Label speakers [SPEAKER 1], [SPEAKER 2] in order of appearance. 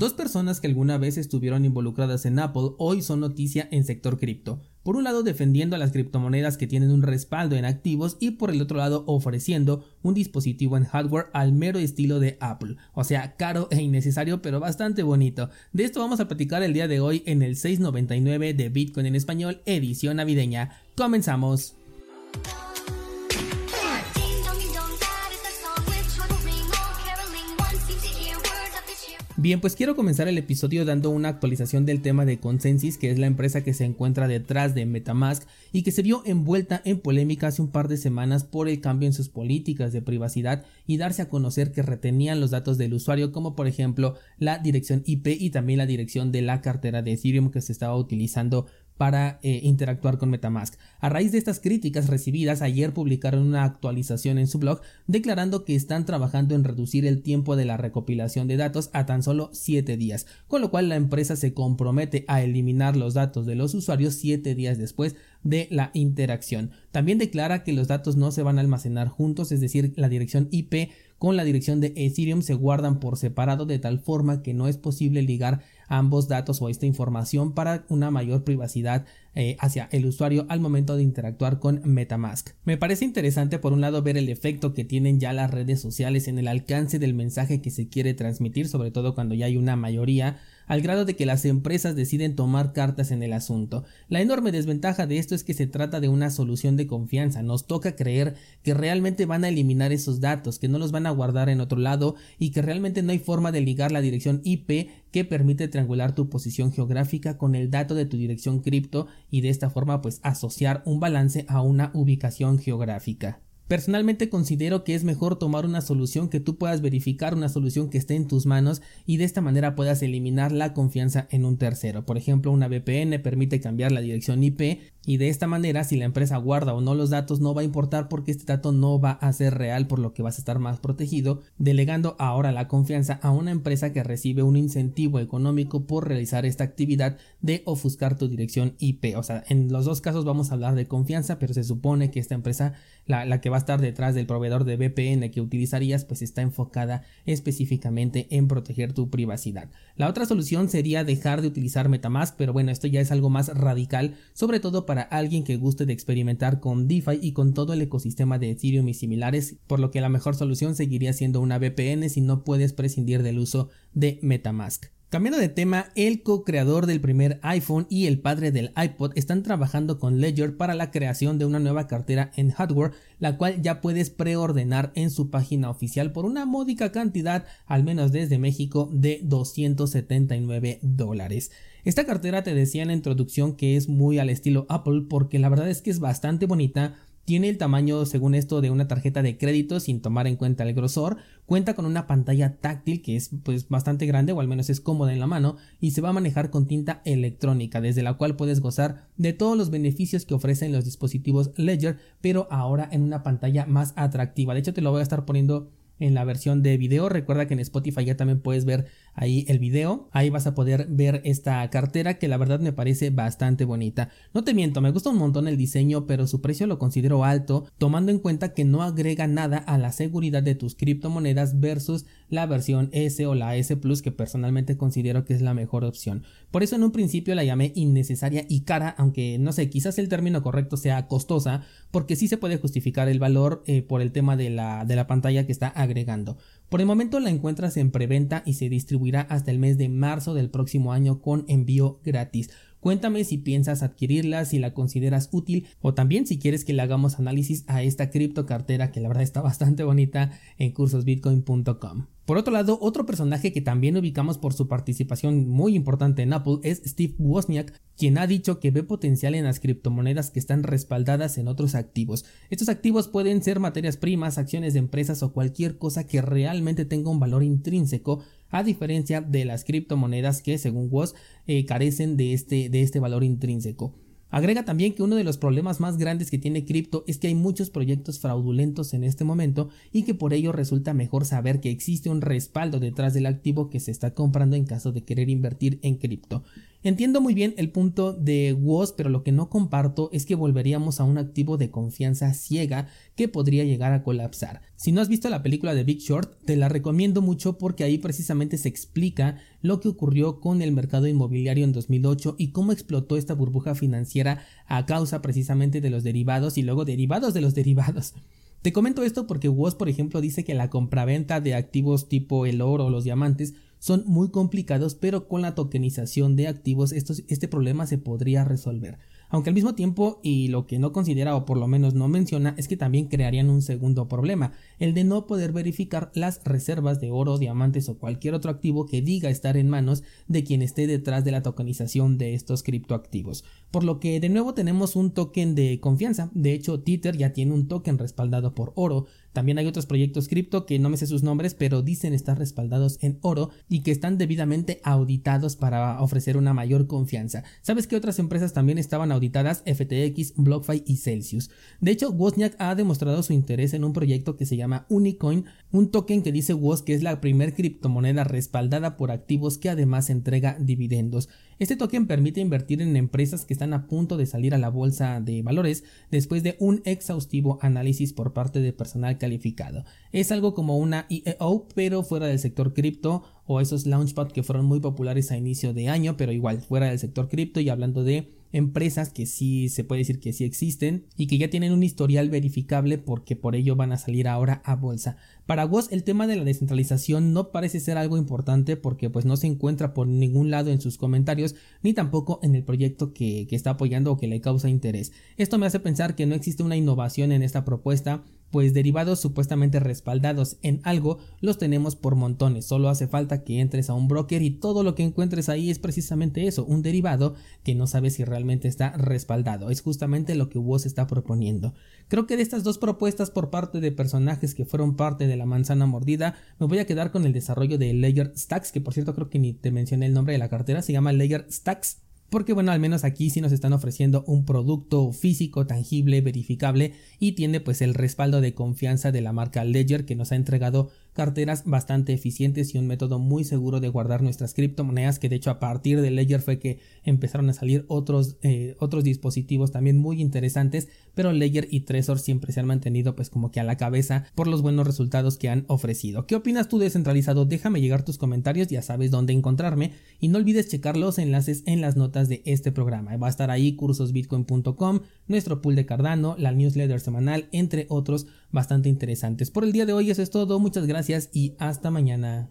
[SPEAKER 1] Dos personas que alguna vez estuvieron involucradas en Apple hoy son noticia en sector cripto. Por un lado defendiendo a las criptomonedas que tienen un respaldo en activos y por el otro lado ofreciendo un dispositivo en hardware al mero estilo de Apple, o sea, caro e innecesario pero bastante bonito. De esto vamos a platicar el día de hoy en el 699 de Bitcoin en español edición navideña. Comenzamos. Bien, pues quiero comenzar el episodio dando una actualización del tema de Consensus, que es la empresa que se encuentra detrás de Metamask y que se vio envuelta en polémica hace un par de semanas por el cambio en sus políticas de privacidad y darse a conocer que retenían los datos del usuario, como por ejemplo la dirección IP y también la dirección de la cartera de Ethereum que se estaba utilizando para eh, interactuar con Metamask. A raíz de estas críticas recibidas, ayer publicaron una actualización en su blog declarando que están trabajando en reducir el tiempo de la recopilación de datos a tan solo 7 días, con lo cual la empresa se compromete a eliminar los datos de los usuarios 7 días después de la interacción. También declara que los datos no se van a almacenar juntos, es decir, la dirección IP con la dirección de Ethereum se guardan por separado de tal forma que no es posible ligar ambos datos o esta información para una mayor privacidad eh, hacia el usuario al momento de interactuar con Metamask. Me parece interesante por un lado ver el efecto que tienen ya las redes sociales en el alcance del mensaje que se quiere transmitir, sobre todo cuando ya hay una mayoría al grado de que las empresas deciden tomar cartas en el asunto. La enorme desventaja de esto es que se trata de una solución de confianza, nos toca creer que realmente van a eliminar esos datos, que no los van a guardar en otro lado y que realmente no hay forma de ligar la dirección IP que permite triangular tu posición geográfica con el dato de tu dirección cripto y de esta forma pues asociar un balance a una ubicación geográfica. Personalmente considero que es mejor tomar una solución que tú puedas verificar, una solución que esté en tus manos y de esta manera puedas eliminar la confianza en un tercero. Por ejemplo, una VPN permite cambiar la dirección IP y de esta manera si la empresa guarda o no los datos no va a importar porque este dato no va a ser real por lo que vas a estar más protegido, delegando ahora la confianza a una empresa que recibe un incentivo económico por realizar esta actividad de ofuscar tu dirección IP. O sea, en los dos casos vamos a hablar de confianza, pero se supone que esta empresa, la, la que va estar detrás del proveedor de VPN que utilizarías pues está enfocada específicamente en proteger tu privacidad. La otra solución sería dejar de utilizar Metamask, pero bueno, esto ya es algo más radical, sobre todo para alguien que guste de experimentar con DeFi y con todo el ecosistema de Ethereum y similares, por lo que la mejor solución seguiría siendo una VPN si no puedes prescindir del uso de Metamask. Cambiando de tema, el co-creador del primer iPhone y el padre del iPod están trabajando con Ledger para la creación de una nueva cartera en hardware, la cual ya puedes preordenar en su página oficial por una módica cantidad, al menos desde México, de 279 dólares. Esta cartera te decía en la introducción que es muy al estilo Apple porque la verdad es que es bastante bonita, tiene el tamaño, según esto, de una tarjeta de crédito sin tomar en cuenta el grosor. Cuenta con una pantalla táctil que es pues bastante grande o al menos es cómoda en la mano y se va a manejar con tinta electrónica desde la cual puedes gozar de todos los beneficios que ofrecen los dispositivos Ledger pero ahora en una pantalla más atractiva. De hecho te lo voy a estar poniendo en la versión de video. Recuerda que en Spotify ya también puedes ver ahí el video. Ahí vas a poder ver esta cartera que la verdad me parece bastante bonita. No te miento, me gusta un montón el diseño, pero su precio lo considero alto, tomando en cuenta que no agrega nada a la seguridad de tus criptomonedas versus la versión S o la S Plus que personalmente considero que es la mejor opción. Por eso en un principio la llamé innecesaria y cara, aunque no sé, quizás el término correcto sea costosa, porque sí se puede justificar el valor eh, por el tema de la, de la pantalla que está agregando. Por el momento la encuentras en preventa y se distribuirá hasta el mes de marzo del próximo año con envío gratis. Cuéntame si piensas adquirirla, si la consideras útil o también si quieres que le hagamos análisis a esta cripto cartera que la verdad está bastante bonita en cursosbitcoin.com. Por otro lado, otro personaje que también ubicamos por su participación muy importante en Apple es Steve Wozniak, quien ha dicho que ve potencial en las criptomonedas que están respaldadas en otros activos. Estos activos pueden ser materias primas, acciones de empresas o cualquier cosa que realmente tenga un valor intrínseco, a diferencia de las criptomonedas que, según Woz, eh, carecen de este, de este valor intrínseco. Agrega también que uno de los problemas más grandes que tiene cripto es que hay muchos proyectos fraudulentos en este momento y que por ello resulta mejor saber que existe un respaldo detrás del activo que se está comprando en caso de querer invertir en cripto. Entiendo muy bien el punto de WOS, pero lo que no comparto es que volveríamos a un activo de confianza ciega que podría llegar a colapsar. Si no has visto la película de Big Short, te la recomiendo mucho porque ahí precisamente se explica lo que ocurrió con el mercado inmobiliario en 2008 y cómo explotó esta burbuja financiera a causa precisamente de los derivados y luego derivados de los derivados. Te comento esto porque WOS, por ejemplo, dice que la compraventa de activos tipo el oro o los diamantes son muy complicados, pero con la tokenización de activos este problema se podría resolver. Aunque al mismo tiempo y lo que no considera o por lo menos no menciona es que también crearían un segundo problema, el de no poder verificar las reservas de oro, diamantes o cualquier otro activo que diga estar en manos de quien esté detrás de la tokenización de estos criptoactivos. Por lo que de nuevo tenemos un token de confianza, de hecho Tether ya tiene un token respaldado por oro, también hay otros proyectos cripto que no me sé sus nombres, pero dicen estar respaldados en oro y que están debidamente auditados para ofrecer una mayor confianza. ¿Sabes qué otras empresas también estaban auditadas? FTX, BlockFi y Celsius. De hecho, Wozniak ha demostrado su interés en un proyecto que se llama Unicoin, un token que dice Woz que es la primer criptomoneda respaldada por activos que además entrega dividendos. Este token permite invertir en empresas que están a punto de salir a la bolsa de valores después de un exhaustivo análisis por parte de personal calificado. Es algo como una EO, pero fuera del sector cripto o esos launchpad que fueron muy populares a inicio de año, pero igual fuera del sector cripto y hablando de empresas que sí se puede decir que sí existen y que ya tienen un historial verificable porque por ello van a salir ahora a bolsa. Para vos el tema de la descentralización no parece ser algo importante porque pues no se encuentra por ningún lado en sus comentarios ni tampoco en el proyecto que, que está apoyando o que le causa interés. Esto me hace pensar que no existe una innovación en esta propuesta pues derivados supuestamente respaldados en algo los tenemos por montones, solo hace falta que entres a un broker y todo lo que encuentres ahí es precisamente eso, un derivado que no sabes si realmente está respaldado, es justamente lo que vos está proponiendo. Creo que de estas dos propuestas por parte de personajes que fueron parte de la manzana mordida, me voy a quedar con el desarrollo de Layer Stacks, que por cierto creo que ni te mencioné el nombre de la cartera, se llama Layer Stacks porque bueno, al menos aquí sí nos están ofreciendo un producto físico, tangible, verificable y tiene pues el respaldo de confianza de la marca Ledger que nos ha entregado carteras bastante eficientes y un método muy seguro de guardar nuestras criptomonedas que de hecho a partir de Ledger fue que empezaron a salir otros, eh, otros dispositivos también muy interesantes pero Ledger y Trezor siempre se han mantenido pues como que a la cabeza por los buenos resultados que han ofrecido. ¿Qué opinas tú descentralizado? Déjame llegar tus comentarios, ya sabes dónde encontrarme y no olvides checar los enlaces en las notas de este programa. Va a estar ahí cursosbitcoin.com, nuestro pool de Cardano, la newsletter semanal, entre otros bastante interesantes. Por el día de hoy eso es todo, muchas gracias y hasta mañana.